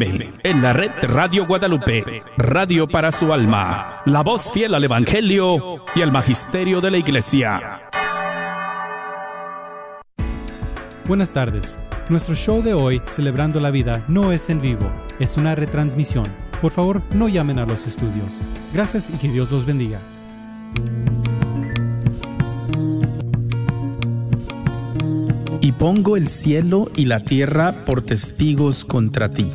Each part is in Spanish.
en la red Radio Guadalupe, radio para su alma, la voz fiel al Evangelio y al Magisterio de la Iglesia. Buenas tardes. Nuestro show de hoy, Celebrando la Vida, no es en vivo, es una retransmisión. Por favor, no llamen a los estudios. Gracias y que Dios los bendiga. Y pongo el cielo y la tierra por testigos contra ti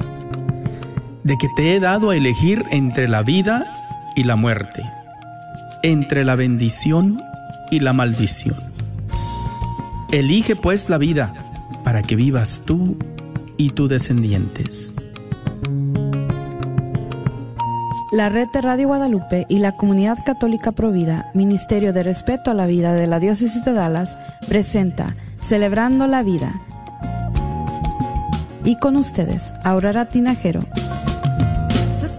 de que te he dado a elegir entre la vida y la muerte, entre la bendición y la maldición. Elige pues la vida para que vivas tú y tus descendientes. La red de Radio Guadalupe y la Comunidad Católica Provida, Ministerio de Respeto a la Vida de la Diócesis de Dallas, presenta Celebrando la Vida. Y con ustedes, Aurora Tinajero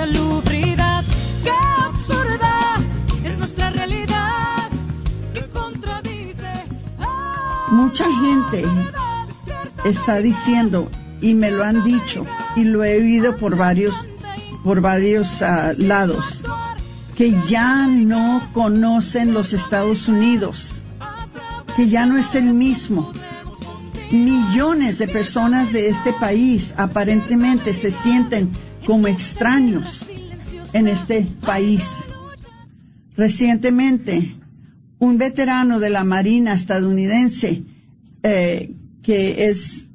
¡Qué absurda es nuestra realidad! Contradice. Mucha gente está diciendo, y me lo han dicho, y lo he oído por varios, por varios uh, lados, que ya no conocen los Estados Unidos, que ya no es el mismo. Millones de personas de este país aparentemente se sienten como extraños en este país. Recientemente, un veterano de la Marina estadounidense, eh, que es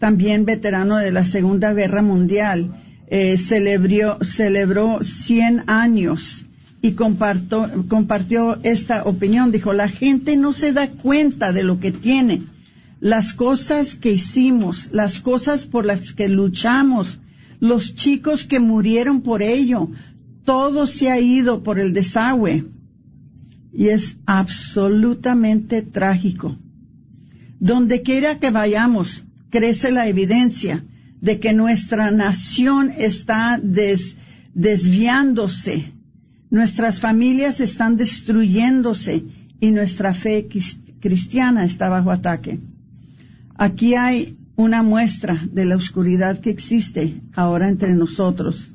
también veterano de la Segunda Guerra Mundial, eh, celebró, celebró 100 años y compartió, compartió esta opinión. Dijo, la gente no se da cuenta de lo que tiene. Las cosas que hicimos, las cosas por las que luchamos, los chicos que murieron por ello, todo se ha ido por el desagüe. Y es absolutamente trágico. Donde quiera que vayamos, crece la evidencia de que nuestra nación está desviándose, nuestras familias están destruyéndose y nuestra fe cristiana está bajo ataque. Aquí hay una muestra de la oscuridad que existe ahora entre nosotros.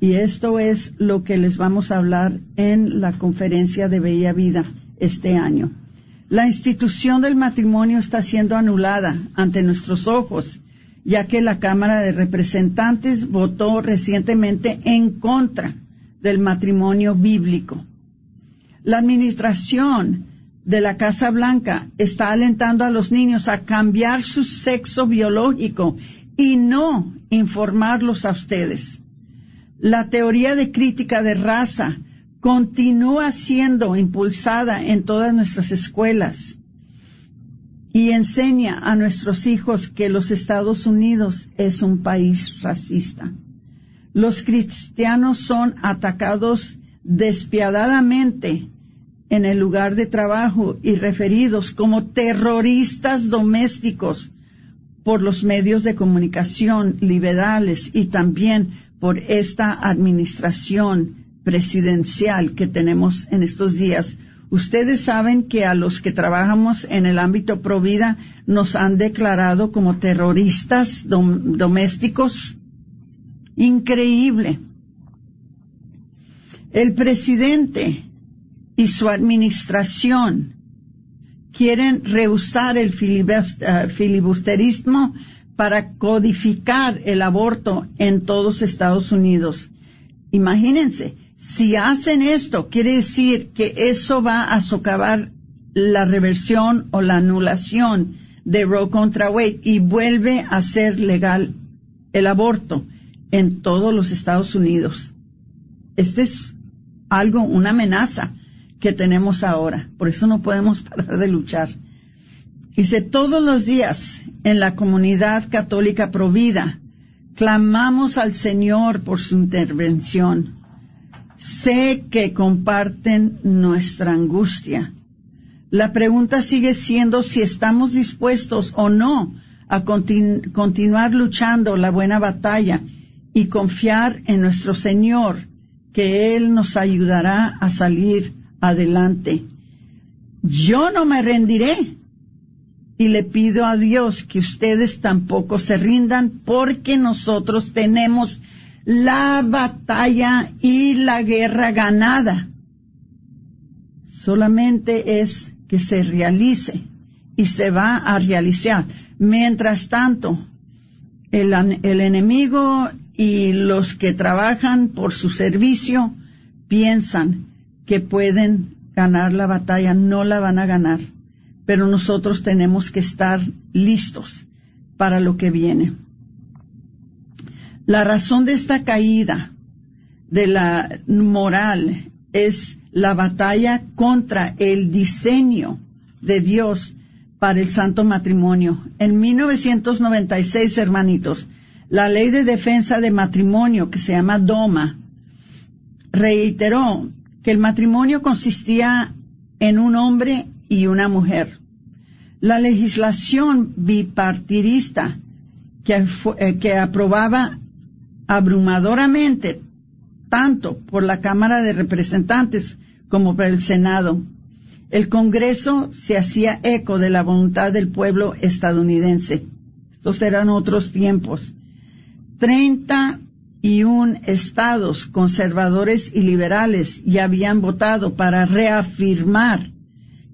Y esto es lo que les vamos a hablar en la conferencia de Bella Vida este año. La institución del matrimonio está siendo anulada ante nuestros ojos, ya que la Cámara de Representantes votó recientemente en contra del matrimonio bíblico. La administración de la Casa Blanca está alentando a los niños a cambiar su sexo biológico y no informarlos a ustedes. La teoría de crítica de raza continúa siendo impulsada en todas nuestras escuelas y enseña a nuestros hijos que los Estados Unidos es un país racista. Los cristianos son atacados despiadadamente en el lugar de trabajo y referidos como terroristas domésticos por los medios de comunicación liberales y también por esta administración presidencial que tenemos en estos días. Ustedes saben que a los que trabajamos en el ámbito provida nos han declarado como terroristas domésticos. Increíble. El presidente y su administración quieren rehusar el eh, filibusterismo para codificar el aborto en todos Estados Unidos. Imagínense, si hacen esto, quiere decir que eso va a socavar la reversión o la anulación de Roe contra Wade y vuelve a ser legal el aborto en todos los Estados Unidos. Este es algo, una amenaza que tenemos ahora. Por eso no podemos parar de luchar. Dice, todos los días en la comunidad católica provida clamamos al Señor por su intervención. Sé que comparten nuestra angustia. La pregunta sigue siendo si estamos dispuestos o no a continuar luchando la buena batalla y confiar en nuestro Señor, que Él nos ayudará a salir adelante. Yo no me rendiré y le pido a Dios que ustedes tampoco se rindan porque nosotros tenemos la batalla y la guerra ganada. Solamente es que se realice y se va a realizar. Mientras tanto, el, el enemigo y los que trabajan por su servicio piensan que pueden ganar la batalla, no la van a ganar, pero nosotros tenemos que estar listos para lo que viene. La razón de esta caída de la moral es la batalla contra el diseño de Dios para el santo matrimonio. En 1996, hermanitos, la ley de defensa de matrimonio, que se llama DOMA, reiteró que el matrimonio consistía en un hombre y una mujer. La legislación bipartidista que, eh, que aprobaba abrumadoramente tanto por la Cámara de Representantes como por el Senado, el Congreso se hacía eco de la voluntad del pueblo estadounidense. Estos eran otros tiempos. Treinta y un estados conservadores y liberales ya habían votado para reafirmar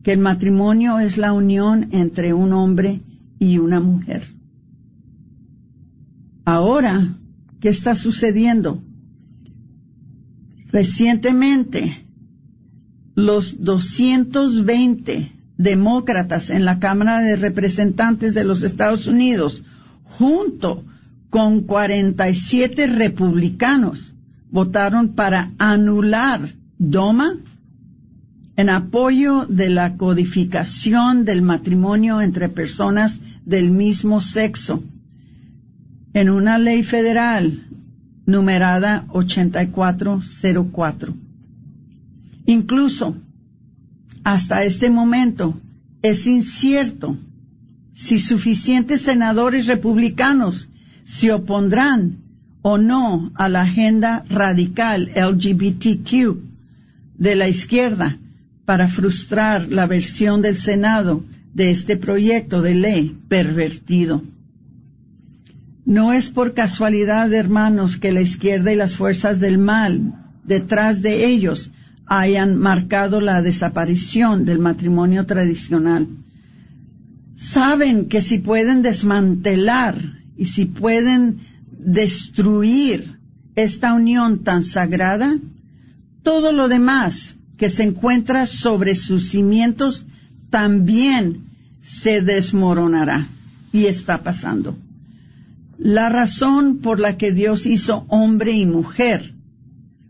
que el matrimonio es la unión entre un hombre y una mujer. Ahora, ¿qué está sucediendo? Recientemente, los 220 demócratas en la Cámara de Representantes de los Estados Unidos, junto con 47 republicanos votaron para anular DOMA en apoyo de la codificación del matrimonio entre personas del mismo sexo en una ley federal numerada 8404. Incluso hasta este momento es incierto si suficientes senadores republicanos se opondrán o no a la agenda radical LGBTQ de la izquierda para frustrar la versión del Senado de este proyecto de ley pervertido. No es por casualidad, hermanos, que la izquierda y las fuerzas del mal detrás de ellos hayan marcado la desaparición del matrimonio tradicional. Saben que si pueden desmantelar y si pueden destruir esta unión tan sagrada, todo lo demás que se encuentra sobre sus cimientos también se desmoronará. Y está pasando. La razón por la que Dios hizo hombre y mujer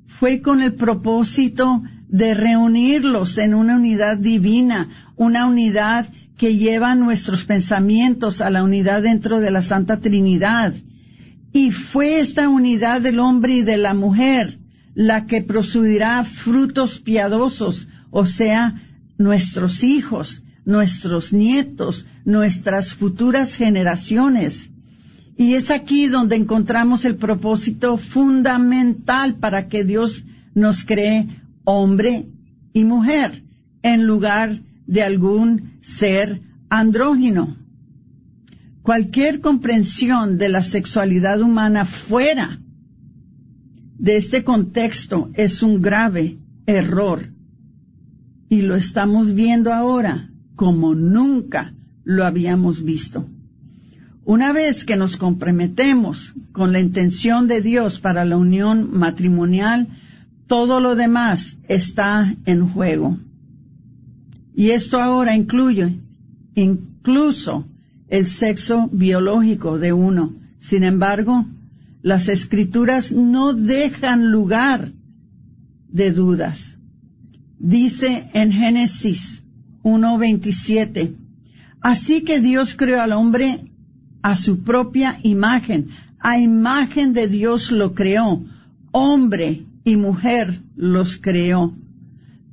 fue con el propósito de reunirlos en una unidad divina, una unidad que lleva nuestros pensamientos a la unidad dentro de la Santa Trinidad. Y fue esta unidad del hombre y de la mujer la que producirá frutos piadosos, o sea, nuestros hijos, nuestros nietos, nuestras futuras generaciones. Y es aquí donde encontramos el propósito fundamental para que Dios nos cree hombre y mujer en lugar de algún ser andrógino. Cualquier comprensión de la sexualidad humana fuera de este contexto es un grave error. Y lo estamos viendo ahora como nunca lo habíamos visto. Una vez que nos comprometemos con la intención de Dios para la unión matrimonial, todo lo demás está en juego. Y esto ahora incluye incluso el sexo biológico de uno. Sin embargo, las escrituras no dejan lugar de dudas. Dice en Génesis 1.27, así que Dios creó al hombre a su propia imagen, A imagen de Dios lo creó. Hombre y mujer los creó.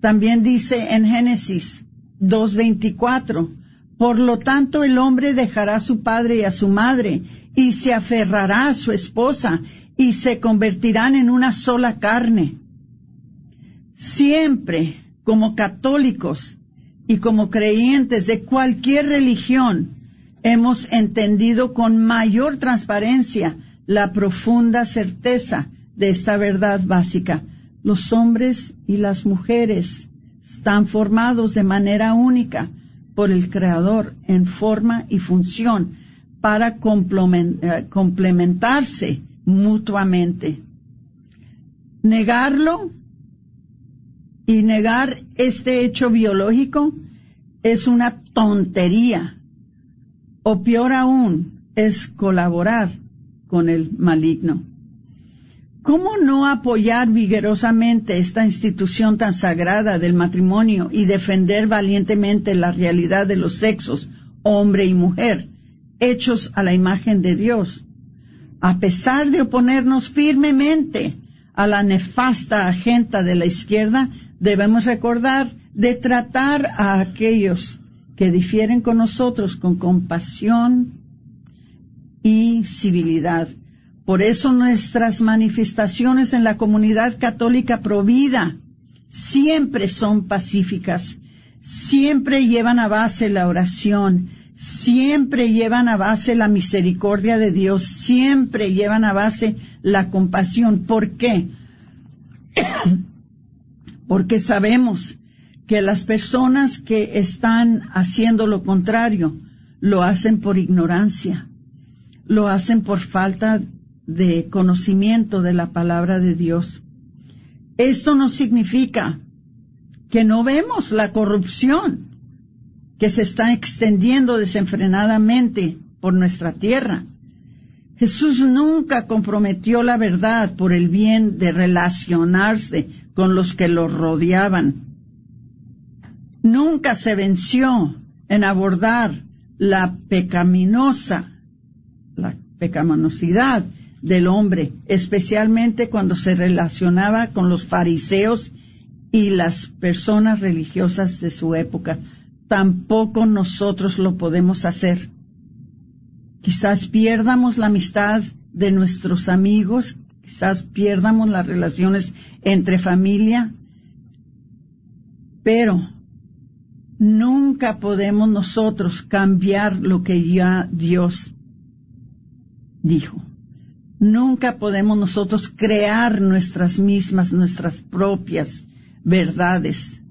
También dice en Génesis 2.24, por lo tanto el hombre dejará a su padre y a su madre y se aferrará a su esposa y se convertirán en una sola carne. Siempre, como católicos y como creyentes de cualquier religión, hemos entendido con mayor transparencia la profunda certeza de esta verdad básica. Los hombres y las mujeres están formados de manera única por el Creador en forma y función para eh, complementarse mutuamente. Negarlo y negar este hecho biológico es una tontería. O peor aún, es colaborar con el maligno. ¿Cómo no apoyar vigorosamente esta institución tan sagrada del matrimonio y defender valientemente la realidad de los sexos, hombre y mujer, hechos a la imagen de Dios? A pesar de oponernos firmemente a la nefasta agenda de la izquierda, debemos recordar de tratar a aquellos que difieren con nosotros con compasión y civilidad. Por eso nuestras manifestaciones en la comunidad católica provida siempre son pacíficas, siempre llevan a base la oración, siempre llevan a base la misericordia de Dios, siempre llevan a base la compasión. ¿Por qué? porque sabemos que las personas que están haciendo lo contrario lo hacen por ignorancia, lo hacen por falta de conocimiento de la palabra de Dios. Esto no significa que no vemos la corrupción que se está extendiendo desenfrenadamente por nuestra tierra. Jesús nunca comprometió la verdad por el bien de relacionarse con los que lo rodeaban. Nunca se venció en abordar la pecaminosa, la pecaminosidad del hombre, especialmente cuando se relacionaba con los fariseos y las personas religiosas de su época. Tampoco nosotros lo podemos hacer. Quizás pierdamos la amistad de nuestros amigos, quizás pierdamos las relaciones entre familia, pero nunca podemos nosotros cambiar lo que ya Dios dijo. Nunca podemos nosotros crear nuestras mismas, nuestras propias verdades.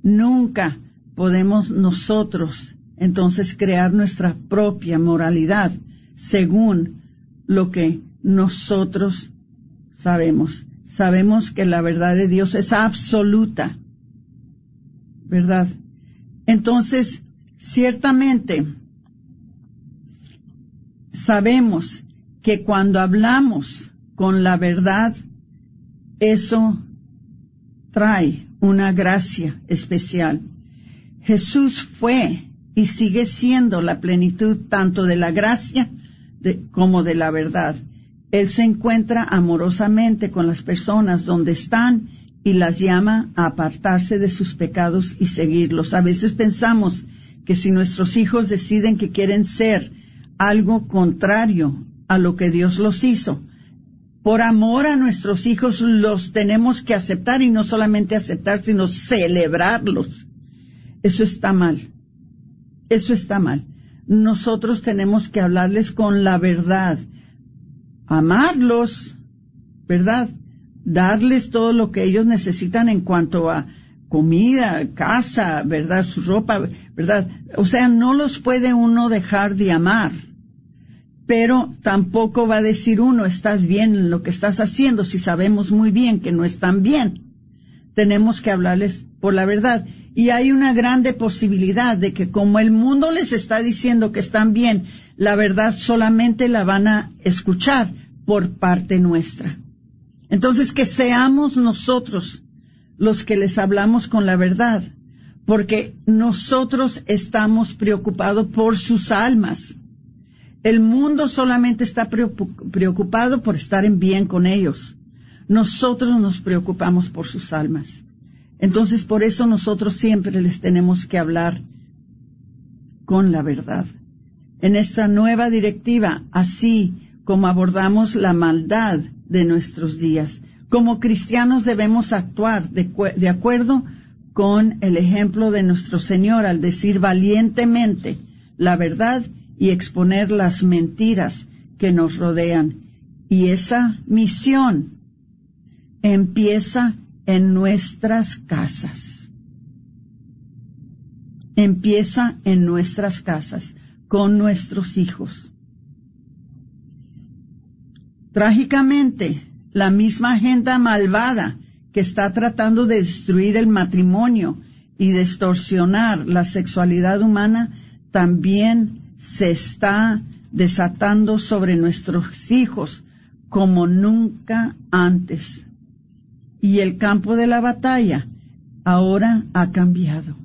Nunca podemos nosotros entonces crear nuestra propia moralidad según lo que nosotros sabemos. Sabemos que la verdad de Dios es absoluta. ¿Verdad? Entonces, ciertamente, sabemos que cuando hablamos con la verdad, eso trae una gracia especial. Jesús fue y sigue siendo la plenitud tanto de la gracia como de la verdad. Él se encuentra amorosamente con las personas donde están y las llama a apartarse de sus pecados y seguirlos. A veces pensamos que si nuestros hijos deciden que quieren ser algo contrario a lo que Dios los hizo. Por amor a nuestros hijos los tenemos que aceptar y no solamente aceptar, sino celebrarlos. Eso está mal. Eso está mal. Nosotros tenemos que hablarles con la verdad. Amarlos, ¿verdad? Darles todo lo que ellos necesitan en cuanto a comida, casa, ¿verdad? Su ropa, ¿verdad? O sea, no los puede uno dejar de amar pero tampoco va a decir uno, estás bien en lo que estás haciendo, si sabemos muy bien que no están bien. Tenemos que hablarles por la verdad. Y hay una grande posibilidad de que como el mundo les está diciendo que están bien, la verdad solamente la van a escuchar por parte nuestra. Entonces que seamos nosotros los que les hablamos con la verdad, porque nosotros estamos preocupados por sus almas El mundo solamente está preocupado por estar en bien con ellos. Nosotros nos preocupamos por sus almas. Entonces, por eso nosotros siempre les tenemos que hablar con la verdad. En esta nueva directiva, así como abordamos la maldad de nuestros días, como cristianos debemos actuar de, de acuerdo con el ejemplo de nuestro Señor al decir valientemente la verdad y exponer las mentiras que nos rodean. Y esa misión empieza en nuestras casas. Empieza en nuestras casas, con nuestros hijos. Trágicamente, la misma agenda malvada que está tratando de destruir el matrimonio y distorsionar la sexualidad humana también se está desatando sobre nuestros hijos como nunca antes. Y el campo de la batalla ahora ha cambiado.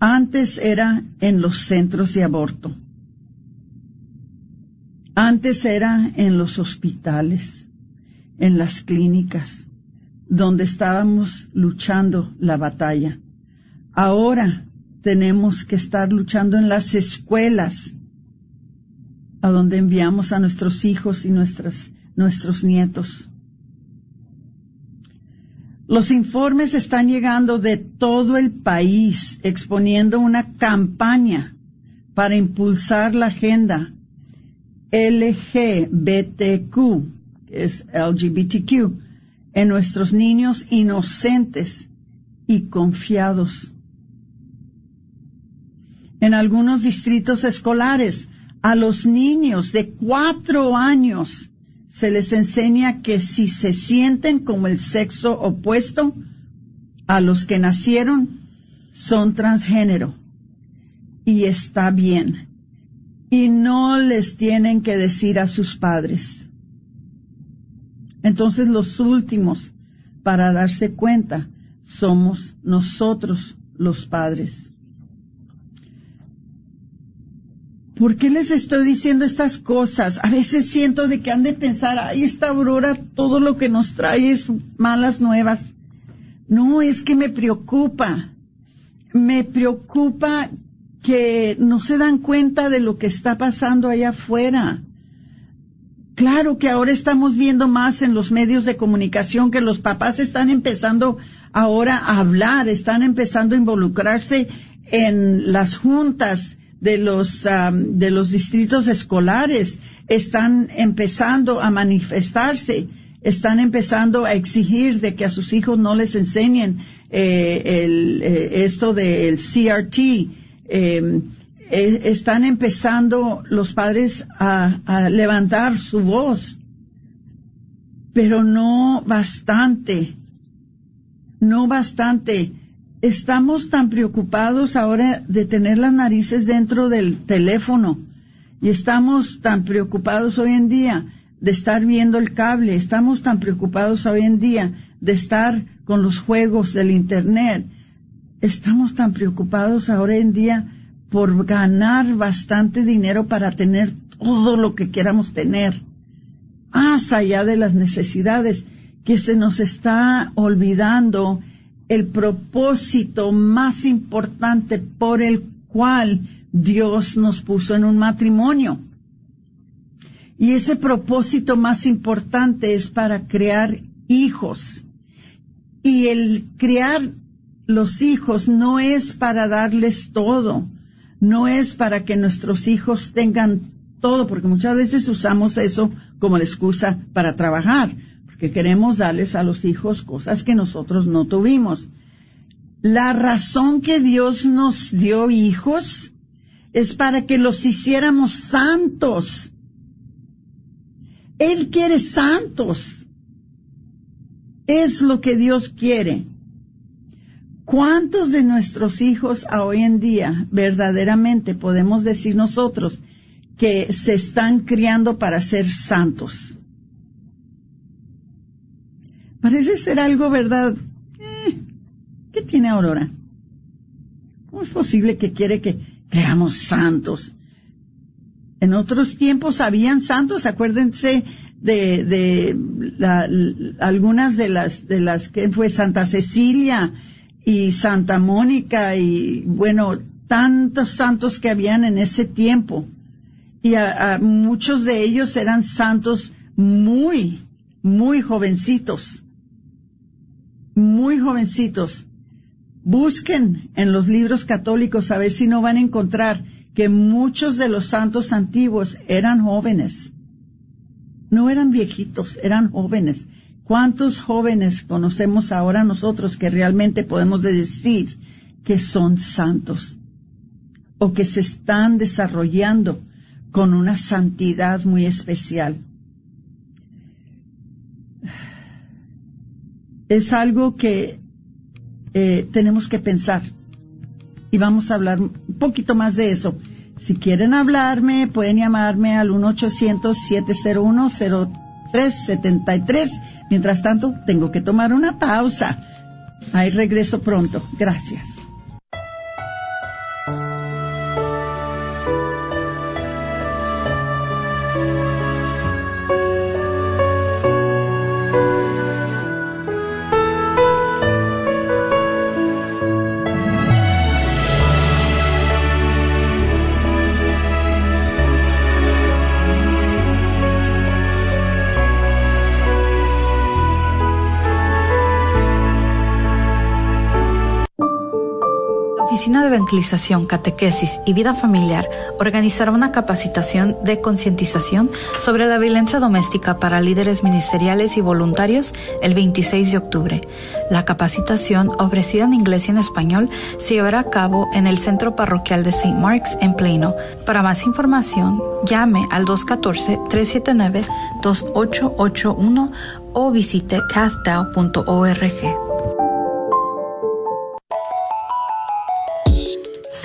Antes era en los centros de aborto. Antes era en los hospitales en las clínicas, donde estábamos luchando la batalla. Ahora tenemos que estar luchando en las escuelas, a donde enviamos a nuestros hijos y nuestras, nuestros nietos. Los informes están llegando de todo el país exponiendo una campaña para impulsar la agenda LGBTQ es LGBTQ, en nuestros niños inocentes y confiados. En algunos distritos escolares, a los niños de cuatro años se les enseña que si se sienten como el sexo opuesto a los que nacieron, son transgénero. Y está bien. Y no les tienen que decir a sus padres. Entonces los últimos para darse cuenta somos nosotros los padres. ¿Por qué les estoy diciendo estas cosas? A veces siento de que han de pensar, ay, esta aurora todo lo que nos trae es malas nuevas. No, es que me preocupa. Me preocupa que no se dan cuenta de lo que está pasando allá afuera. Claro que ahora estamos viendo más en los medios de comunicación que los papás están empezando ahora a hablar, están empezando a involucrarse en las juntas de los de los distritos escolares, están empezando a manifestarse, están empezando a exigir de que a sus hijos no les enseñen eh, el, eh, esto del CRT. Eh, eh, están empezando los padres a, levantar su voz, pero no bastante, no bastante. Estamos tan preocupados ahora de tener las narices dentro del teléfono y estamos tan preocupados hoy en día de estar viendo el cable, estamos tan preocupados hoy en día de estar con los juegos del Internet, estamos tan preocupados ahora en día por ganar bastante dinero para tener todo lo que queramos tener, más allá de las necesidades, que se nos está olvidando el propósito más importante por el cual Dios nos puso en un matrimonio. Y ese propósito más importante es para crear hijos. Y el crear los hijos no es para darles todo, no es para que nuestros hijos tengan todo, porque muchas veces usamos eso como la excusa para trabajar, porque queremos darles a los hijos cosas que nosotros no tuvimos. La razón que Dios nos dio hijos es para que los hiciéramos santos. Él quiere santos. Es lo que Dios quiere. ¿Cuántos de nuestros hijos a hoy en día verdaderamente podemos decir nosotros que se están criando para ser santos? Parece ser algo, ¿verdad? Eh, ¿Qué tiene Aurora? ¿Cómo es posible que quiere que creamos santos? En otros tiempos habían santos, acuérdense de, de la, algunas de las, de las que fue Santa Cecilia y Santa Mónica y bueno, tantos santos que habían en ese tiempo. Y a, muchos de ellos eran santos muy, muy jovencitos. Muy jovencitos. Busquen en los libros católicos a ver si no van a encontrar que muchos de los santos antiguos eran jóvenes. No eran viejitos, eran jóvenes. ¿Cuántos jóvenes conocemos ahora nosotros que realmente podemos decir que son santos? O que se están desarrollando con una santidad muy especial. Es algo que eh, tenemos que pensar y vamos a hablar un poquito más de eso. Si quieren hablarme, pueden llamarme al 1-800-701-0373. Mientras tanto, tengo que tomar una pausa. Ahí regreso pronto. Gracias. Catequesis y Vida Familiar organizará una capacitación de concientización sobre la violencia doméstica para líderes ministeriales y voluntarios el 26 de octubre. La capacitación, ofrecida en inglés y en español, se llevará a cabo en el Centro Parroquial de St. Mark's en Plano. Para más información, llame al 214-379-2881 o visite cathdao.org.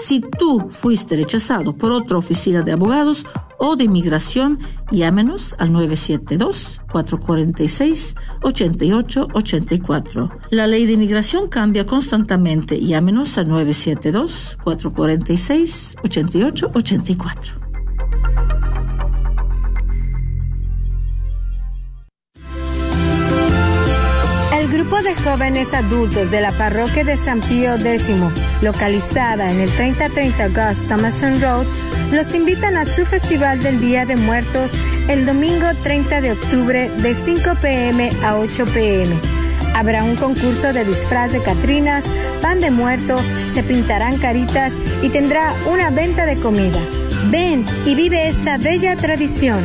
Si tú fuiste rechazado por otra oficina de abogados o de inmigración, llámenos al 972-446-8884. La ley de inmigración cambia constantemente. Llámenos al 972-446-8884. grupo de jóvenes adultos de la parroquia de San Pío X, localizada en el 3030 Gus Thomason Road, los invitan a su Festival del Día de Muertos el domingo 30 de octubre de 5 pm a 8 pm. Habrá un concurso de disfraz de Catrinas, pan de muerto, se pintarán caritas y tendrá una venta de comida. Ven y vive esta bella tradición.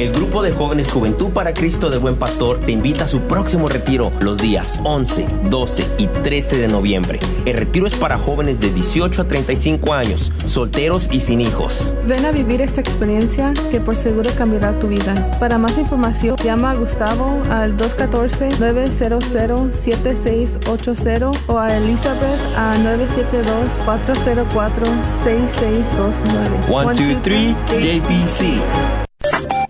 El grupo de jóvenes Juventud para Cristo del Buen Pastor te invita a su próximo retiro los días 11, 12 y 13 de noviembre. El retiro es para jóvenes de 18 a 35 años, solteros y sin hijos. Ven a vivir esta experiencia que por seguro cambiará tu vida. Para más información, llama a Gustavo al 214-900-7680 o a Elizabeth a 972-404-6629. 123 JPC.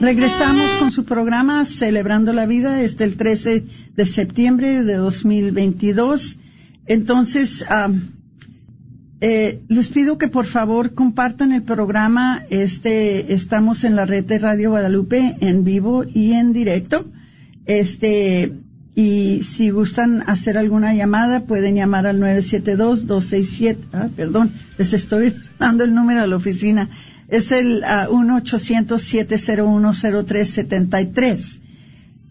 Regresamos con su programa Celebrando la Vida desde el 13 de septiembre de 2022. Entonces, eh, les pido que por favor compartan el programa. Este, estamos en la red de Radio Guadalupe en vivo y en directo. Este, y si gustan hacer alguna llamada, pueden llamar al 972-267, ah, perdón, les estoy dando el número a la oficina. Es el uh, 1-800-701-0373.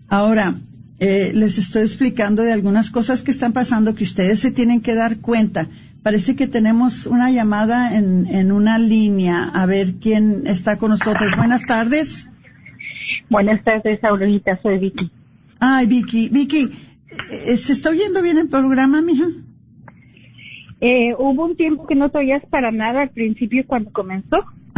Ahora, eh, les estoy explicando de algunas cosas que están pasando que ustedes se tienen que dar cuenta. Parece que tenemos una llamada en, en una línea. A ver quién está con nosotros. Buenas tardes. Buenas tardes, Aurorita. Soy Vicky. Ay, Vicky. Vicky, eh, ¿se está oyendo bien el programa, mija? Eh, hubo un tiempo que no te oías para nada al principio cuando comenzó.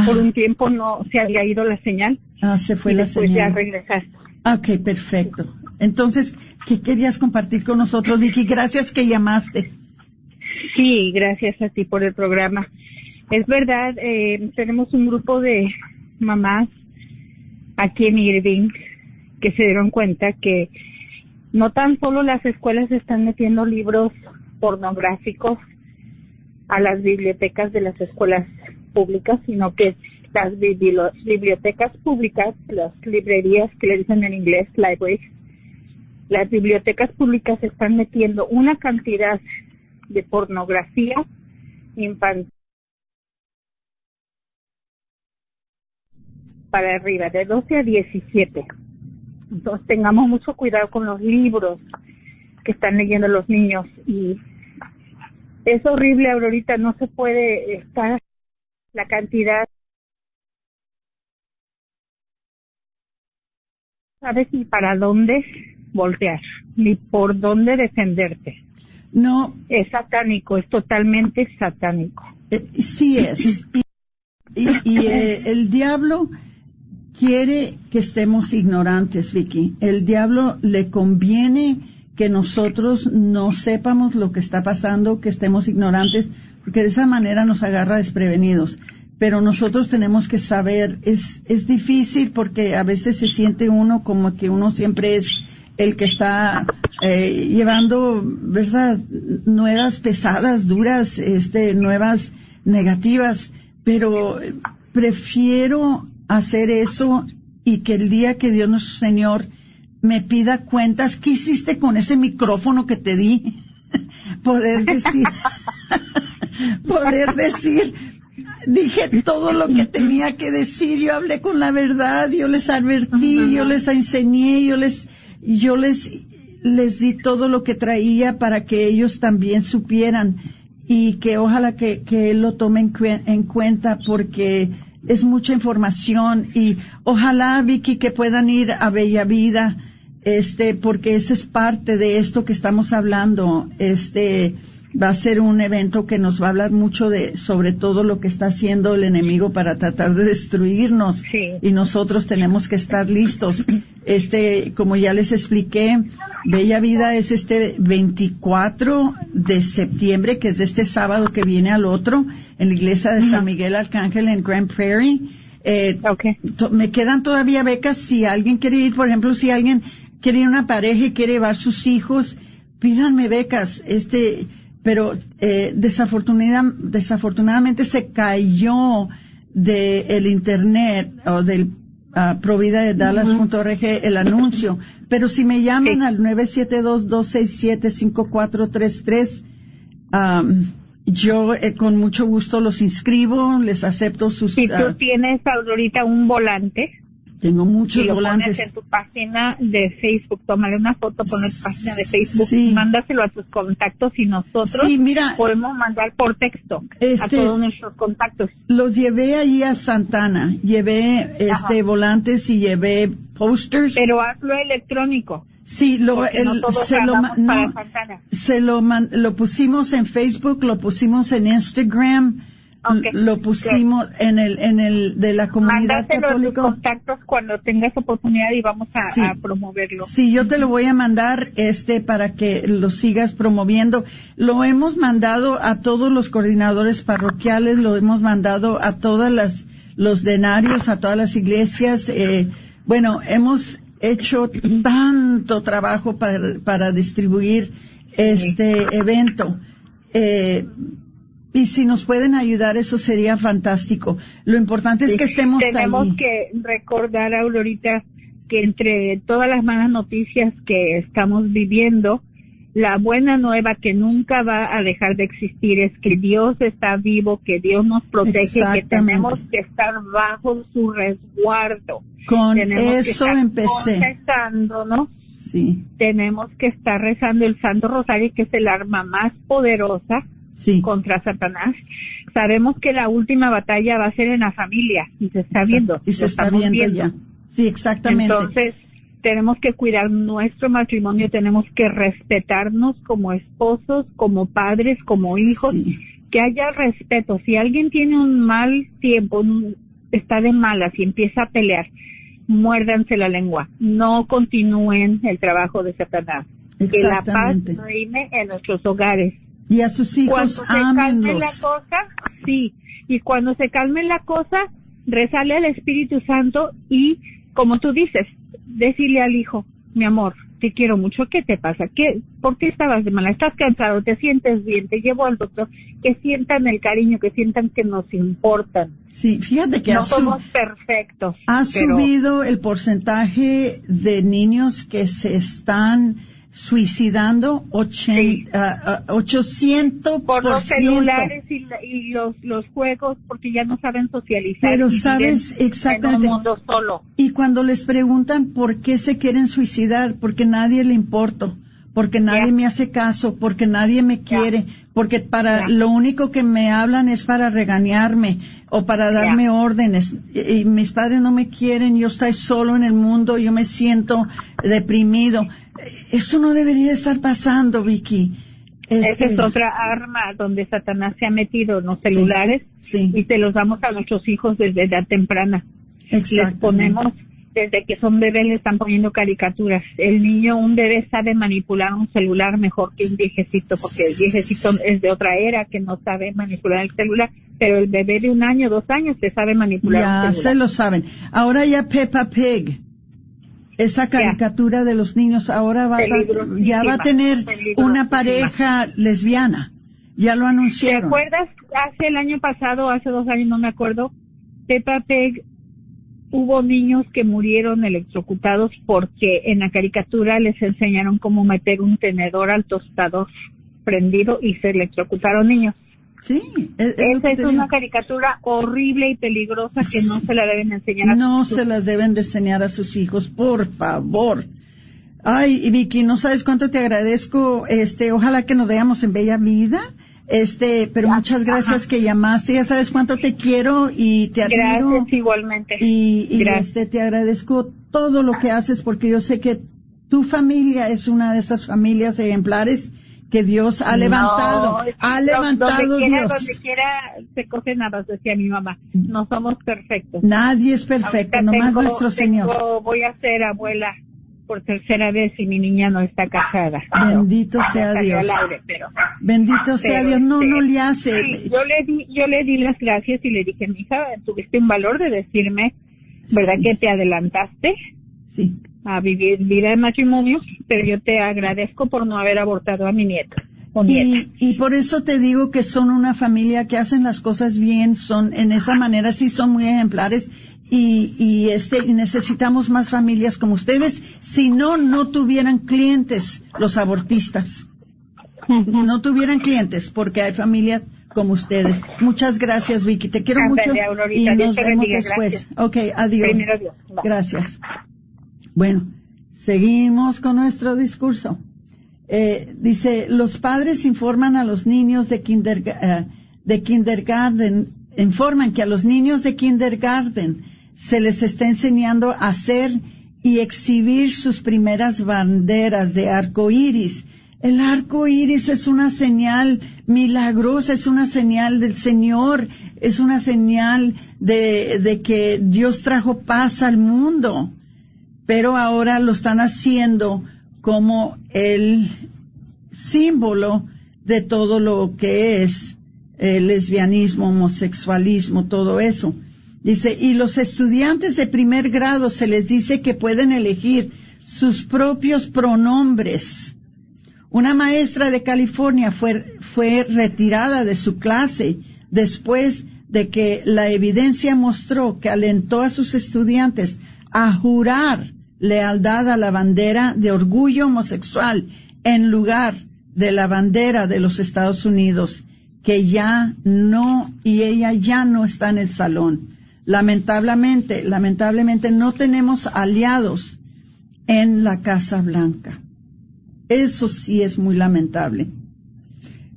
Por un tiempo no se había ido la señal. Ah, se fue y la después señal. ya regresaste. Ok, perfecto. Entonces, ¿qué querías compartir con nosotros, Vicky? Gracias que llamaste. Sí, gracias a ti por el programa. Es verdad, eh, tenemos un grupo de mamás aquí en Irving que se dieron cuenta que no tan solo las escuelas están metiendo libros pornográficos a las bibliotecas de las escuelas públicas, sino que las bibli- bibliotecas públicas, las librerías que le dicen en inglés libraries, las bibliotecas públicas están metiendo una cantidad de pornografía infantil para arriba, de 12 a 17. Entonces tengamos mucho cuidado con los libros que están leyendo los niños y es horrible ahorita, no se puede estar la cantidad sabes ni para dónde voltear, ni por dónde defenderte. No. Es satánico, es totalmente satánico. Eh, sí es. Y, y- y, eh, el diablo quiere que estemos ignorantes, Vicky. El diablo le conviene que nosotros no sepamos lo que está pasando, que estemos ignorantes, porque de esa manera nos agarra desprevenidos. Pero nosotros tenemos que saber, es, es difícil porque a veces se siente uno como que uno siempre es el que está eh, llevando, ¿verdad? Nuevas pesadas, duras, este, nuevas negativas, pero prefiero hacer eso y que el día que Dios nuestro Señor me pida cuentas, ¿qué hiciste con ese micrófono que te di? poder decir, poder decir, dije todo lo que tenía que decir, yo hablé con la verdad, yo les advertí, yo les enseñé, yo les, yo les, les di todo lo que traía para que ellos también supieran y que ojalá que, que él lo tome en, cue- en cuenta porque es mucha información y ojalá Vicky que puedan ir a Bella Vida este porque ese es parte de esto que estamos hablando este va a ser un evento que nos va a hablar mucho de sobre todo lo que está haciendo el enemigo para tratar de destruirnos. Y nosotros tenemos que estar listos. Este como ya les expliqué Bella Vida es este 24 de septiembre que es este sábado que viene al otro en la iglesia de San Miguel Arcángel en Grand Prairie. Eh, to- me quedan todavía becas. Si alguien quiere ir, por ejemplo, si alguien quiere ir a una pareja y quiere llevar sus hijos, pídanme becas, este, pero eh, desafortunada- desafortunadamente se cayó de el internet o del ah, provida de Dallas.org el anuncio, pero si me llaman al 972-267-5433, am, yo eh, con mucho gusto los inscribo, les acepto sus... Si tú ah, tienes ahorita un volante, Tengo muchos y lo volantes. pones en tu página de Facebook, tómale una foto, ponle tu página de Facebook, mándaselo a tus contactos y nosotros Sí, mira. podemos mandar por texto a Este- todos nuestros contactos. Los llevé allí a Santana, llevé este volantes y llevé posters. Pero hazlo electrónico. Sí, lo, no el- todos se lo, no, se lo, man- lo pusimos en Facebook, lo pusimos en Instagram, Ok, lo pusimos en el, en el de la comunidad católica. contactos cuando tengas oportunidad y vamos a, Sí. a promoverlo. Sí, yo te lo voy a mandar este para que lo sigas promoviendo. Lo hemos mandado a todos los coordinadores parroquiales, lo hemos mandado a todas las los denarios, a todas las iglesias. Eh, bueno, hemos hecho tanto trabajo para, para distribuir este evento. Eh, y si nos pueden ayudar, eso sería fantástico. Lo importante es que estemos Tenemos ahí. que recordar, Aurorita, que entre todas las malas noticias que estamos viviendo, la buena nueva que nunca va a dejar de existir es que Dios está vivo, que Dios nos protege, que tenemos que estar bajo su resguardo. Con Tenemos que eso estar empecé. confesándonos. Sí. Tenemos que estar rezando el Santo Rosario, que es el arma más poderosa contra Satanás. Sabemos que la última batalla va a ser en la familia y se está viendo. Y se está viendo, ya. Sí, exactamente. Entonces, tenemos que cuidar nuestro matrimonio, tenemos que respetarnos como esposos, como padres, como hijos, que haya respeto. Si alguien tiene un mal tiempo, está de malas y empieza a pelear, muérdanse la lengua. No continúen el trabajo de Satanás. Que la paz reine en nuestros hogares. Y a sus hijos, Cuando se calme la cosa, sí. Y cuando se calme la cosa, rezale al Espíritu Santo y, como tú dices, decirle al hijo, mi amor, te quiero mucho, ¿qué te pasa? ¿Qué, ¿Por qué estabas de mala? ¿Estás cansado? ¿Te sientes bien? Te llevo al doctor. Que sientan el cariño, que sientan que nos importan. Sí, fíjate que no somos perfectos. ha pero- subido el porcentaje de niños que se están suicidando ochen- ah, ah, 800 por los celulares y, y los, los juegos porque ya no saben socializar. Pero sabes exactamente. En un mundo solo. Y cuando les preguntan por qué se quieren suicidar, porque nadie le importo, porque nadie me hace caso, porque nadie me quiere, porque para lo único que me hablan es para regañarme o para darme órdenes. Y, y mis padres no me quieren, yo estoy solo en el mundo, yo me siento deprimido. Esto no debería estar pasando, Vicky. Esa Este- es otra arma donde Satanás se ha metido en los celulares y se los damos a nuestros hijos desde edad temprana. Les ponemos, desde que son bebés, le están poniendo caricaturas. El niño, un bebé sabe manipular un celular mejor que un viejecito, porque el viejecito es de otra era que no sabe manipular el celular, pero el bebé de un año, dos años, se sabe manipular Ya un se celular. lo saben. Ahora ya Peppa Pig, esa caricatura de los niños, ahora va a, ya va a tener una pareja lesbiana. Ya lo ¿Te anunciaron. acuerdas? Hace el año pasado, hace dos años, no me acuerdo, Peppa Pig, hubo niños que murieron electrocutados porque en la caricatura les enseñaron cómo meter un tenedor al tostador prendido y se electrocutaron niños. Sí, es, es Esa es una caricatura horrible y peligrosa que no se la deben enseñar a No sus se las deben de enseñar a sus hijos, por favor. Ay, Vicky, no sabes cuánto te agradezco. Este, ojalá que nos veamos en Bella Vida. Este, pero muchas gracias que llamaste. Ya sabes cuánto te quiero y te admiro. Gracias igualmente. Y, y, Gracias. este, te agradezco todo lo que haces porque yo sé que tu familia es una de esas familias ejemplares que Dios ha levantado. No, ha do- levantado donde quiera, Dios. Donde quiera se cogen habas, decía mi mamá. No somos perfectos. Nadie es perfecto, Ahorita nomás tengo- nuestro Señor. tengo- voy a ser abuela por tercera vez y mi niña no está casada. Bendito Ya sea Dios. al aire, pero- Bendito sea Dios. No, este, no le hace. sí, yo le di, yo le di las gracias y le dije, mi hija, tuviste un valor de decirme, ¿verdad que te adelantaste? Sí. A vivir vida de matrimonio, pero yo te agradezco por no haber abortado a mi nieto. y por eso te digo que son una familia que hacen las cosas bien, son en esa manera sí son muy ejemplares y, y este y necesitamos más familias como ustedes, si no no tuvieran clientes los abortistas. no tuvieran clientes, porque hay familias como ustedes. Muchas gracias, Vicky. Te quiero mucho Aurorita, y nos vemos bendiga, después. gracias. Ok, adiós. Dios. Gracias. Bueno, seguimos con nuestro discurso. Eh, dice, los padres informan a los niños de, kinderga- eh, de kindergarten, informan que a los niños de kindergarten se les está enseñando a hacer y exhibir sus primeras banderas de arco iris. El arco iris es una señal milagrosa, es una señal del Señor, es una señal de, de que Dios trajo paz al mundo pero ahora lo están haciendo como el símbolo de todo lo que es el lesbianismo, homosexualismo, todo eso. Dice, y los estudiantes de primer grado se les dice que pueden elegir sus propios pronombres. Una maestra de California fue, fue retirada de su clase después de que la evidencia mostró que alentó a sus estudiantes a jurar lealtad a la bandera de orgullo homosexual en lugar de la bandera de los Estados Unidos, que ya no, y ella ya no está en el salón. Lamentablemente, lamentablemente no tenemos aliados en la Casa Blanca. Eso sí es muy lamentable.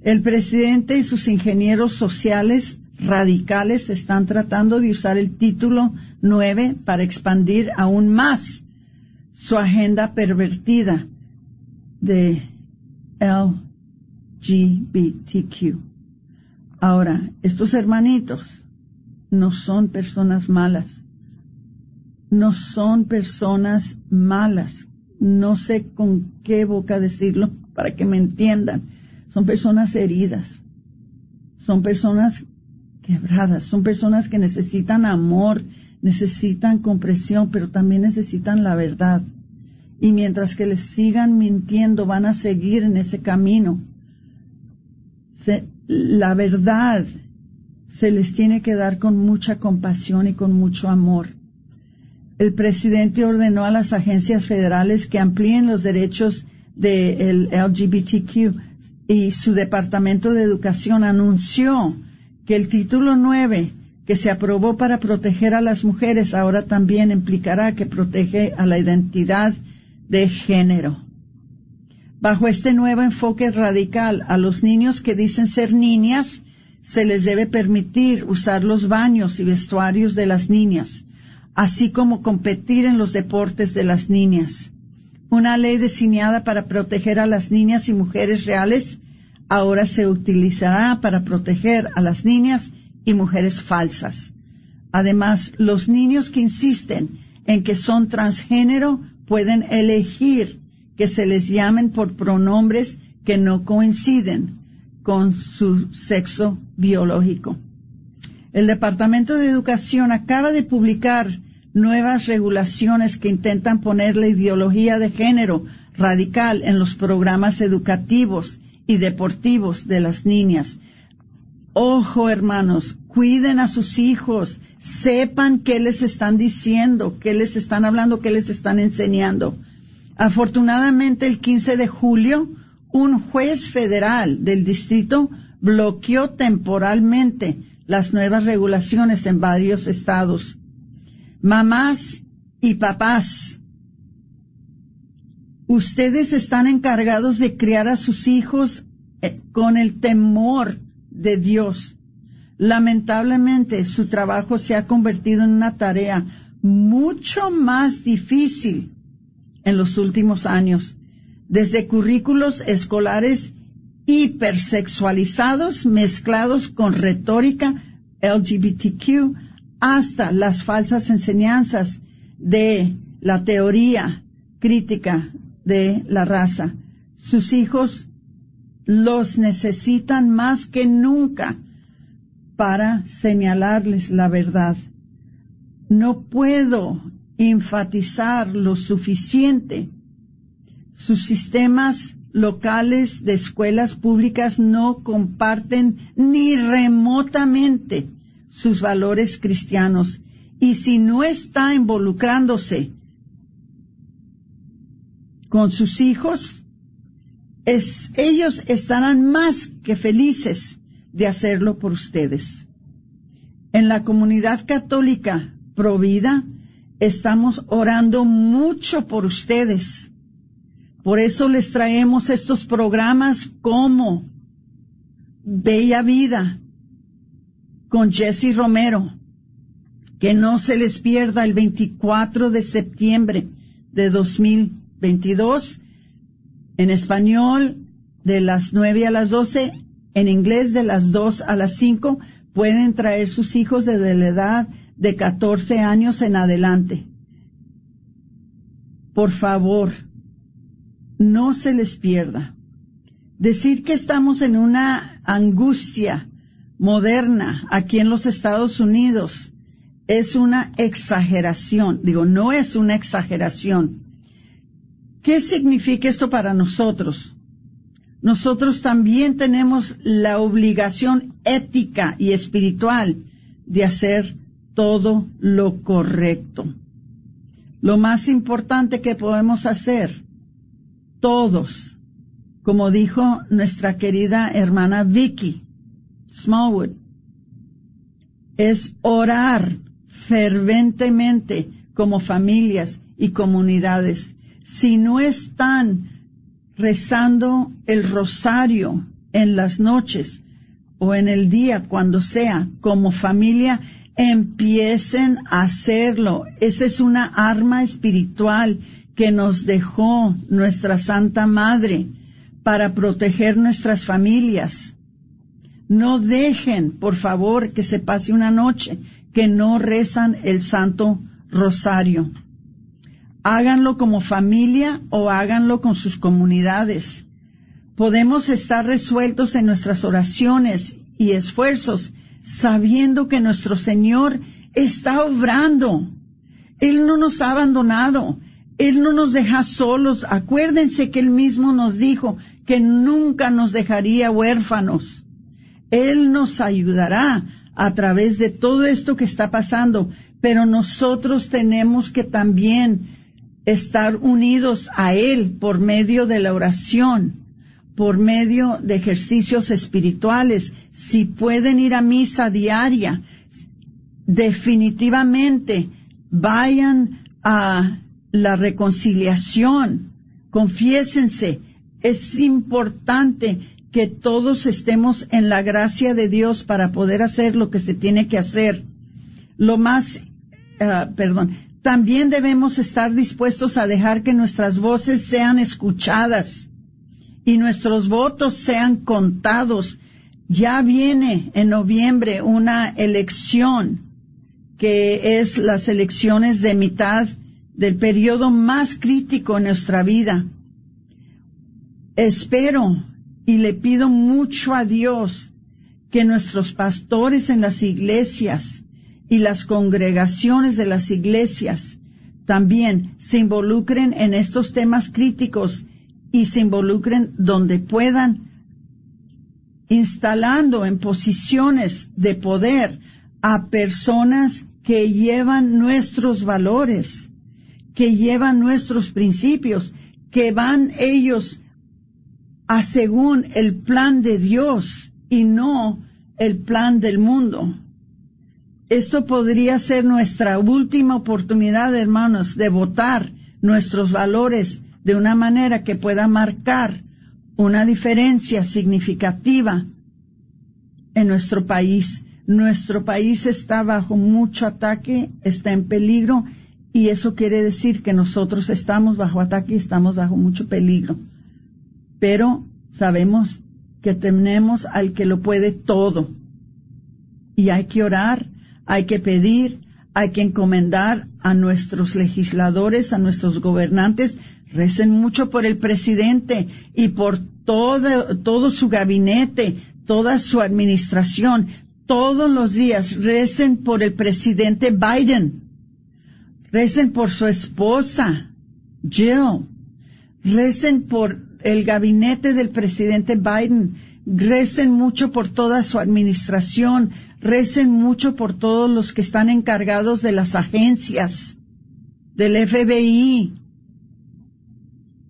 El presidente y sus ingenieros sociales radicales están tratando de usar el título 9 para expandir aún más su agenda pervertida de LGBTQ. Ahora, estos hermanitos no son personas malas. No son personas malas. No sé con qué boca decirlo para que me entiendan. Son personas heridas. Son personas quebradas. Son personas que necesitan amor, necesitan comprensión, pero también necesitan la verdad. Y mientras que les sigan mintiendo, van a seguir en ese camino. Se- la verdad se les tiene que dar con mucha compasión y con mucho amor. El presidente ordenó a las agencias federales que amplíen los derechos del LGBTQ y su departamento de educación anunció que el título 9 que se aprobó para proteger a las mujeres ahora también implicará que protege a la identidad de género. Bajo este nuevo enfoque radical, a los niños que dicen ser niñas se les debe permitir usar los baños y vestuarios de las niñas, así como competir en los deportes de las niñas. Una ley diseñada para proteger a las niñas y mujeres reales ahora se utilizará para proteger a las niñas y mujeres falsas. Además, los niños que insisten en que son transgénero pueden elegir que se les llamen por pronombres que no coinciden con su sexo biológico. El Departamento de Educación acaba de publicar nuevas regulaciones que intentan poner la ideología de género radical en los programas educativos y deportivos de las niñas. Ojo, hermanos, cuiden a sus hijos, sepan qué les están diciendo, qué les están hablando, qué les están enseñando. Afortunadamente, el 15 de julio, un juez federal del distrito bloqueó temporalmente las nuevas regulaciones en varios estados. Mamás y papás, ustedes están encargados de criar a sus hijos eh, con el temor de Dios. Lamentablemente, su trabajo se ha convertido en una tarea mucho más difícil en los últimos años, desde currículos escolares hipersexualizados mezclados con retórica LGBTQ hasta las falsas enseñanzas de la teoría crítica de la raza. Sus hijos los necesitan más que nunca para señalarles la verdad. No puedo enfatizar lo suficiente. Sus sistemas locales de escuelas públicas no comparten ni remotamente sus valores cristianos y si no está involucrándose con sus hijos, ellos estarán más que felices de hacerlo por ustedes. En la comunidad católica Provida estamos orando mucho por ustedes. Por eso les traemos estos programas como Bella Vida con Jesse Romero. Que no se les pierda el 24 de septiembre de 2022 en español de las 9 a las 12, en inglés de las 2 a las 5. Pueden traer sus hijos desde la edad de 14 años en adelante. Por favor, no se les pierda. Decir que estamos en una angustia moderna aquí en los Estados Unidos es una exageración. Digo, no es una exageración. ¿Qué significa esto para nosotros? Nosotros también tenemos la obligación ética y espiritual de hacer todo lo correcto. Lo más importante que podemos hacer, todos, como dijo nuestra querida hermana Vicky Smallwood, es orar ferventemente como familias y comunidades. Si no están rezando el rosario en las noches o en el día, cuando sea, como familia, empiecen a hacerlo. Esa es una arma espiritual que nos dejó nuestra Santa Madre para proteger nuestras familias. No dejen, por favor, que se pase una noche que no rezan el Santo Rosario. Háganlo como familia o háganlo con sus comunidades. Podemos estar resueltos en nuestras oraciones y esfuerzos sabiendo que nuestro Señor está obrando. Él no nos ha abandonado. Él no nos deja solos. Acuérdense que Él mismo nos dijo que nunca nos dejaría huérfanos. Él nos ayudará a través de todo esto que está pasando, pero nosotros tenemos que también estar unidos a Él por medio de la oración por medio de ejercicios espirituales, si pueden ir a misa diaria, definitivamente vayan a la reconciliación, confiésense. Es importante que todos estemos en la gracia de Dios para poder hacer lo que se tiene que hacer. Lo más, ah, perdón, también debemos estar dispuestos a dejar que nuestras voces sean escuchadas y nuestros votos sean contados. Ya viene en noviembre una elección que es las elecciones de mitad del periodo más crítico en nuestra vida. Espero y le pido mucho a Dios que nuestros pastores en las iglesias y las congregaciones de las iglesias también se involucren en estos temas críticos y se involucren donde puedan, instalando en posiciones de poder a personas que llevan nuestros valores, que llevan nuestros principios, que van ellos a según el plan de Dios y no el plan del mundo. Esto podría ser nuestra última oportunidad, hermanos, de votar nuestros valores de una manera que pueda marcar una diferencia significativa en nuestro país. Nuestro país está bajo mucho ataque, está en peligro y eso quiere decir que nosotros estamos bajo ataque y estamos bajo mucho peligro. Pero sabemos que tenemos al que lo puede todo. Y hay que orar, hay que pedir, hay que encomendar a nuestros legisladores, a nuestros gobernantes, Recen mucho por el presidente y por todo, todo su gabinete, toda su administración. Todos los días recen por el presidente Biden. Recen por su esposa, Jill. Recen por el gabinete del presidente Biden. Recen mucho por toda su administración. Recen mucho por todos los que están encargados de las agencias, del FBI,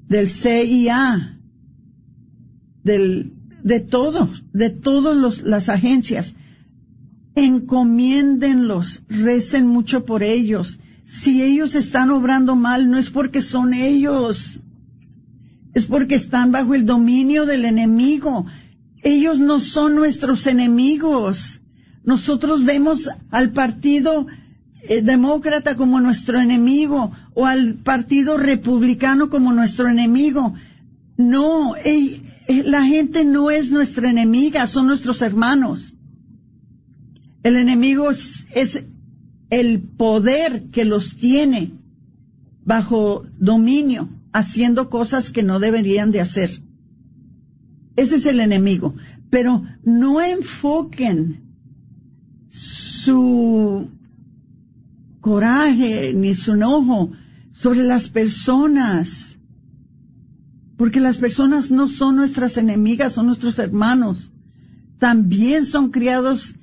del CIA, del, de todo, de todas las agencias. Encomiéndenlos, recen mucho por ellos. Si ellos están obrando mal, no es porque son ellos, es porque están bajo el dominio del enemigo. Ellos no son nuestros enemigos. Nosotros vemos al partido eh, demócrata como nuestro enemigo o al partido republicano como nuestro enemigo. No, la gente no es nuestra enemiga, son nuestros hermanos. El enemigo es, es el poder que los tiene bajo dominio, haciendo cosas que no deberían de hacer. Ese es el enemigo. Pero no enfoquen su coraje ni su enojo sobre las personas. Porque las personas no son nuestras enemigas, son nuestros hermanos. También son criados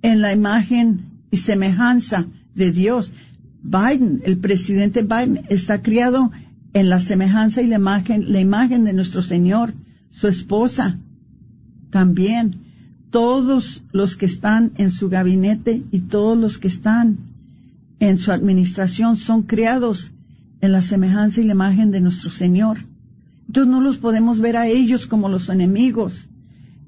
en la imagen y semejanza de Dios. Biden, el presidente Biden, está criado en la semejanza y la imagen, la imagen de nuestro Señor, su esposa también, todos los que están en su gabinete y todos los que están en su administración son criados en la semejanza y la imagen de nuestro Señor. Entonces no los podemos ver a ellos como los enemigos.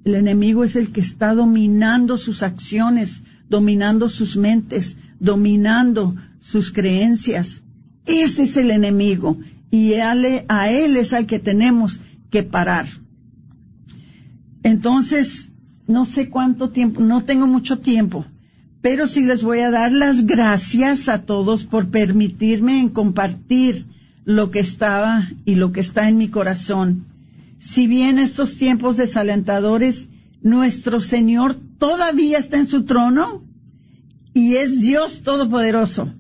El enemigo es el que está dominando sus acciones, dominando sus mentes, dominando sus creencias. Ese es el enemigo y a él es al que tenemos que parar. Entonces, no sé cuánto tiempo, no tengo mucho tiempo, pero sí les voy a dar las gracias a todos por permitirme en compartir lo que estaba y lo que está en mi corazón. Si bien estos tiempos desalentadores, nuestro Señor todavía está en su trono y es Dios Todopoderoso.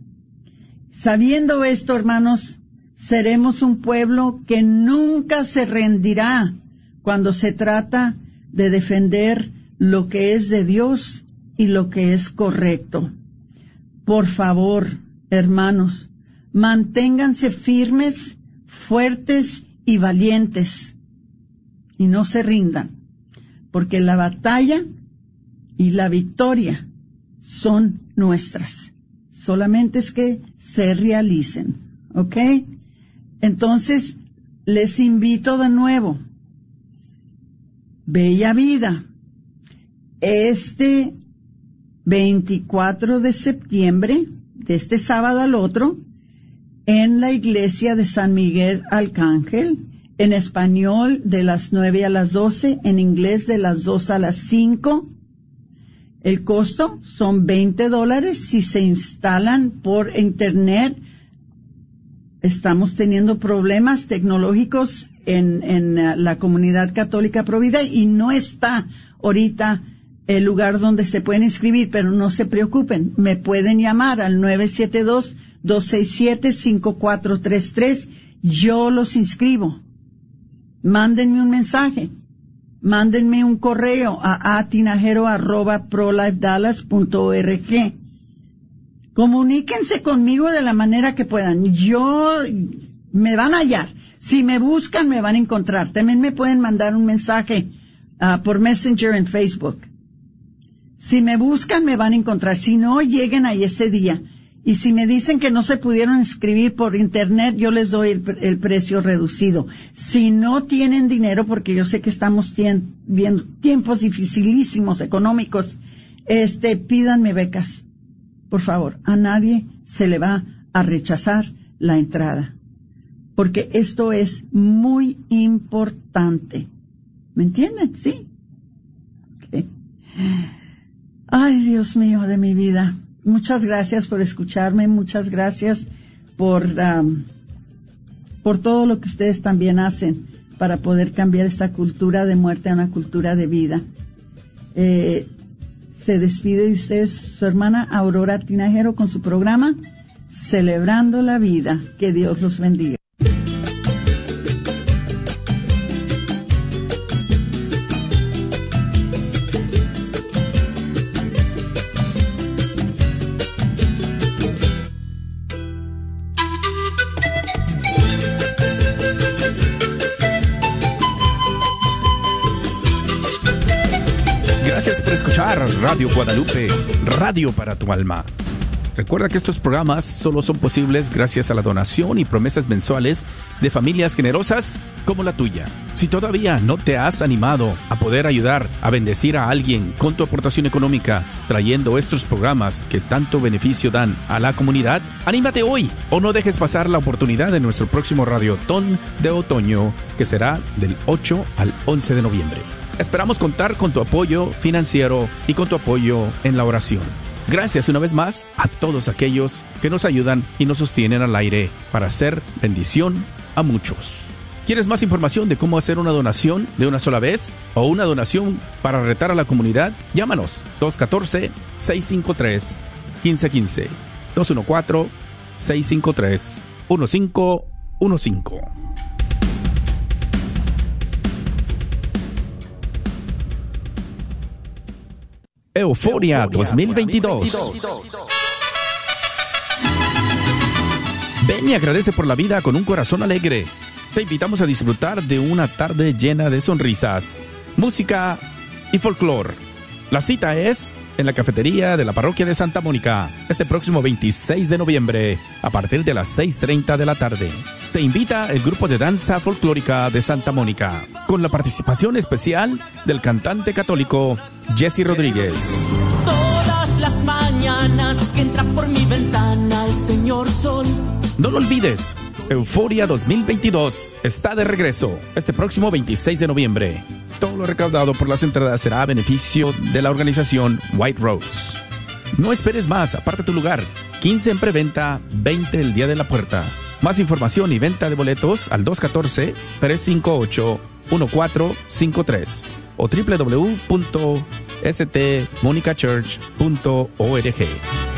Sabiendo esto, hermanos, seremos un pueblo que nunca se rendirá cuando se trata de defender lo que es de Dios y lo que es correcto. Por favor, hermanos, manténganse firmes, fuertes y valientes y no se rindan, porque la batalla y la victoria son nuestras. Solamente es que se realicen, ¿ok? Entonces, les invito de nuevo Bella Vida. Este 24 de septiembre, de este sábado al otro, en la iglesia de San Miguel Arcángel, en español de las 9 a las 12, en inglés de las 2 a las 5. El costo son 20 dólares si se instalan por internet. Estamos teniendo problemas tecnológicos en, en eh, la comunidad católica Provida y no está ahorita el lugar donde se pueden inscribir, pero no se preocupen, me pueden llamar al 972-267-5433, yo los inscribo. Mándenme un mensaje, mándenme un correo a atinajero@prolifedallas.org. Comuníquense conmigo de la manera que puedan. Yo me van a hallar. Si me buscan, me van a encontrar. También me pueden mandar un mensaje ah, por Messenger en Facebook. Si me buscan, me van a encontrar. Si no, lleguen ahí ese día. Y si me dicen que no se pudieron inscribir por internet, yo les doy el, precio reducido. Si no tienen dinero, porque yo sé que estamos viendo tiempos dificilísimos económicos, este, pídanme becas. Por favor, a nadie se le va a rechazar la entrada porque esto es muy importante. ¿Me entienden? Sí. Ay, Dios mío de mi vida. Muchas gracias por escucharme, muchas gracias por, por todo lo que ustedes también hacen para poder cambiar esta cultura de muerte a una cultura de vida. Eh, se despide de ustedes su hermana Aurora Tinajero con su programa Celebrando la Vida. Que Dios los bendiga. Radio Guadalupe, radio para tu alma. Recuerda que estos programas solo son posibles gracias a la donación y promesas mensuales de familias generosas como la tuya. Si todavía no te has animado a poder ayudar a bendecir a alguien con tu aportación económica, trayendo estos programas que tanto beneficio dan a la comunidad, anímate hoy o no dejes pasar la oportunidad de nuestro próximo Radiotón de otoño, que será del 8 al 11 de noviembre. Esperamos contar con tu apoyo financiero y con tu apoyo en la oración. Gracias una vez más a todos aquellos que nos ayudan y nos sostienen al aire para hacer bendición a muchos. ¿Quieres más información de cómo hacer una donación de una sola vez o una donación para retar a la comunidad? Llámanos 214-653-1515. 214-653-1515. Euforia 2022. Ven y agradece por la vida con un corazón alegre. Te invitamos a disfrutar de una tarde llena de sonrisas, música y folclore. La cita es en la cafetería de la parroquia de Santa Mónica, este próximo 26 de noviembre, a partir de las 6.30 de la tarde. Te invita el grupo de danza folclórica de Santa Mónica, con la participación especial del cantante católico Jesse Rodríguez. Todas las mañanas que entra por mi ventana el señor sol. No lo olvides, Euforia 2022 está de regreso este próximo 26 de noviembre. Todo lo recaudado por las entradas será a beneficio de la organización White Rose. No esperes más, aparte tu lugar. 15 en preventa, 20 el día de la puerta. Más información y venta de boletos al 214-358-1453 o www.stmonicachurch.org.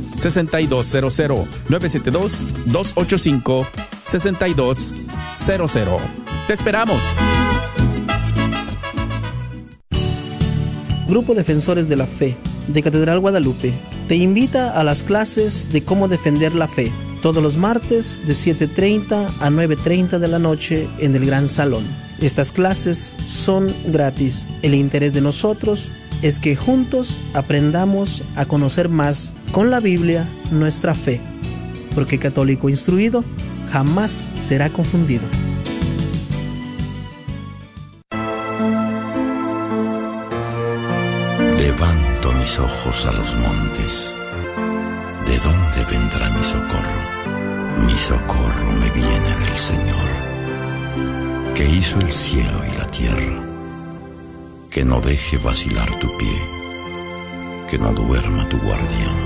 972-285-6200. 972-285-6200. Te esperamos. Grupo Defensores de la Fe de Catedral Guadalupe te invita a las clases de cómo defender la fe todos los martes de 7.30 a 9.30 de la noche en el Gran Salón. Estas clases son gratis. El interés de nosotros es que juntos aprendamos a conocer más con la Biblia nuestra fe, porque católico instruido jamás será confundido. Levanto mis ojos a los montes. ¿De dónde vendrá mi socorro? Mi socorro me viene del Señor, que hizo el cielo y la tierra. Que no deje vacilar tu pie, que no duerma tu guardián.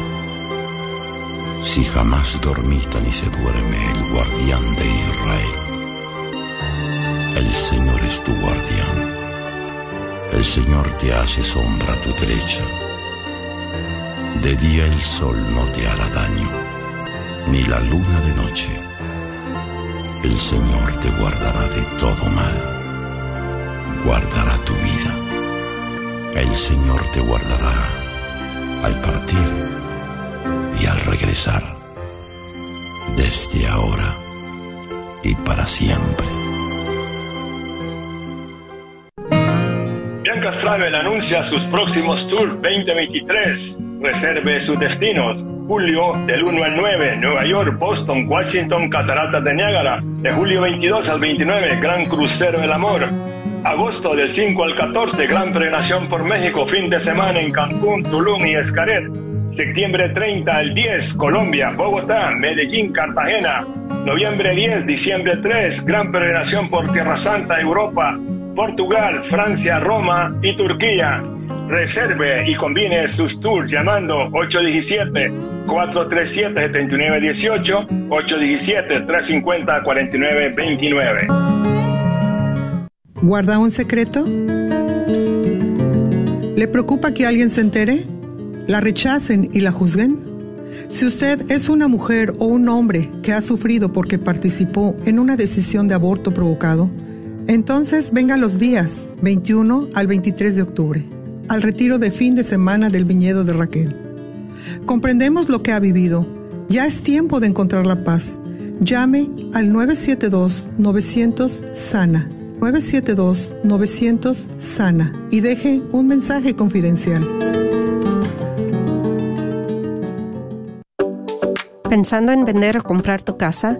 Si jamás dormita ni se duerme el guardián de Israel, el Señor es tu guardián. El Señor te hace sombra a tu derecha. De día el sol no te hará daño, ni la luna de noche. El Señor te guardará de todo mal, guardará tu vida. El Señor te guardará al partir regresar, desde ahora y para siempre. Bianca Travel anuncia sus próximos tours 2023. Reserve sus destinos. Julio del 1 al 9, Nueva York, Boston, Washington, Cataratas de Niágara. De julio 22 al 29, Gran Crucero del Amor. Agosto del 5 al 14, Gran Prenación por México, fin de semana en Cancún, Tulum y Escaret. Septiembre 30 al 10, Colombia, Bogotá, Medellín, Cartagena. Noviembre 10, diciembre 3, Gran Peregrinación por Tierra Santa, Europa, Portugal, Francia, Roma y Turquía. Reserve y combine sus tours llamando 817-437-7918, 817-350-4929. ¿Guarda un secreto? ¿Le preocupa que alguien se entere? ¿La rechacen y la juzguen? Si usted es una mujer o un hombre que ha sufrido porque participó en una decisión de aborto provocado, entonces venga los días 21 al 23 de octubre, al retiro de fin de semana del viñedo de Raquel. Comprendemos lo que ha vivido. Ya es tiempo de encontrar la paz. Llame al 972-900-SANA. 972-900-SANA y deje un mensaje confidencial. ¿Pensando en vender o comprar tu casa?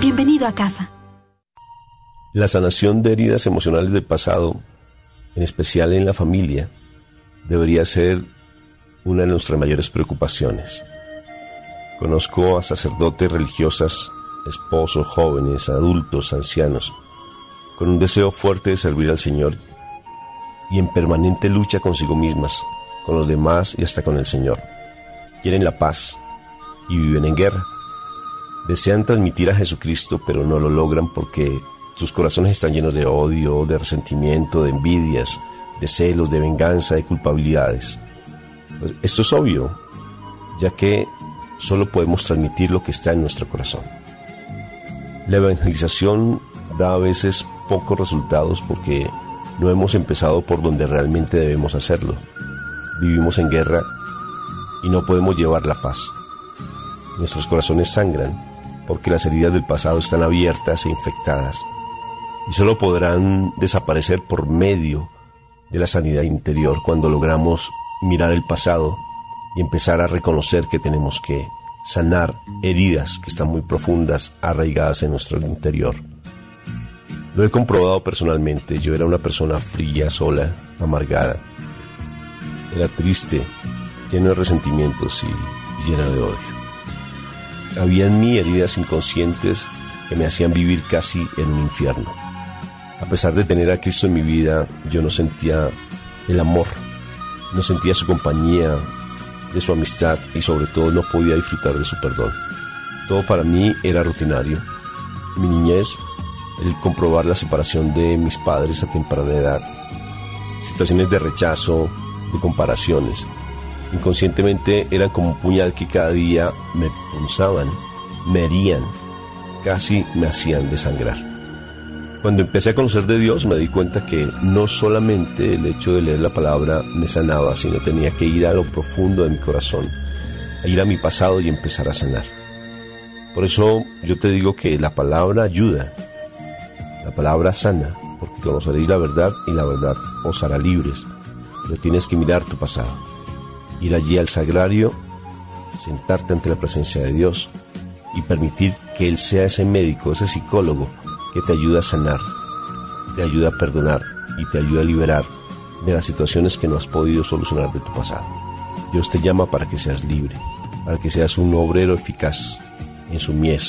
Bienvenido a casa. La sanación de heridas emocionales del pasado, en especial en la familia, debería ser una de nuestras mayores preocupaciones. Conozco a sacerdotes religiosas, esposos, jóvenes, adultos, ancianos, con un deseo fuerte de servir al Señor y en permanente lucha consigo mismas, con los demás y hasta con el Señor. Quieren la paz y viven en guerra Desean transmitir a Jesucristo, pero no lo logran porque sus corazones están llenos de odio, de resentimiento, de envidias, de celos, de venganza, de culpabilidades. Pues esto es obvio, ya que solo podemos transmitir lo que está en nuestro corazón. La evangelización da a veces pocos resultados porque no hemos empezado por donde realmente debemos hacerlo. Vivimos en guerra y no podemos llevar la paz. Nuestros corazones sangran porque las heridas del pasado están abiertas e infectadas y solo podrán desaparecer por medio de la sanidad interior cuando logramos mirar el pasado y empezar a reconocer que tenemos que sanar heridas que están muy profundas, arraigadas en nuestro interior. Lo he comprobado personalmente, yo era una persona fría, sola, amargada. Era triste, lleno de resentimientos y lleno de odio. Había en mí heridas inconscientes que me hacían vivir casi en un infierno. A pesar de tener a Cristo en mi vida, yo no sentía el amor, no sentía su compañía, de su amistad y sobre todo no podía disfrutar de su perdón. Todo para mí era rutinario. Mi niñez, el comprobar la separación de mis padres a temprana edad, situaciones de rechazo, de comparaciones, inconscientemente eran como un puñal que cada día me punzaban me herían, casi me hacían desangrar. Cuando empecé a conocer de Dios me di cuenta que no solamente el hecho de leer la palabra me sanaba, sino tenía que ir a lo profundo de mi corazón, a ir a mi pasado y empezar a sanar. Por eso yo te digo que la palabra ayuda, la palabra sana, porque conoceréis la verdad y la verdad os hará libres. Pero tienes que mirar tu pasado, ir allí al sagrario, sentarte ante la presencia de Dios y permitir que Él sea ese médico, ese psicólogo que te ayuda a sanar, te ayuda a perdonar y te ayuda a liberar de las situaciones que no has podido solucionar de tu pasado. Dios te llama para que seas libre, para que seas un obrero eficaz en su mies,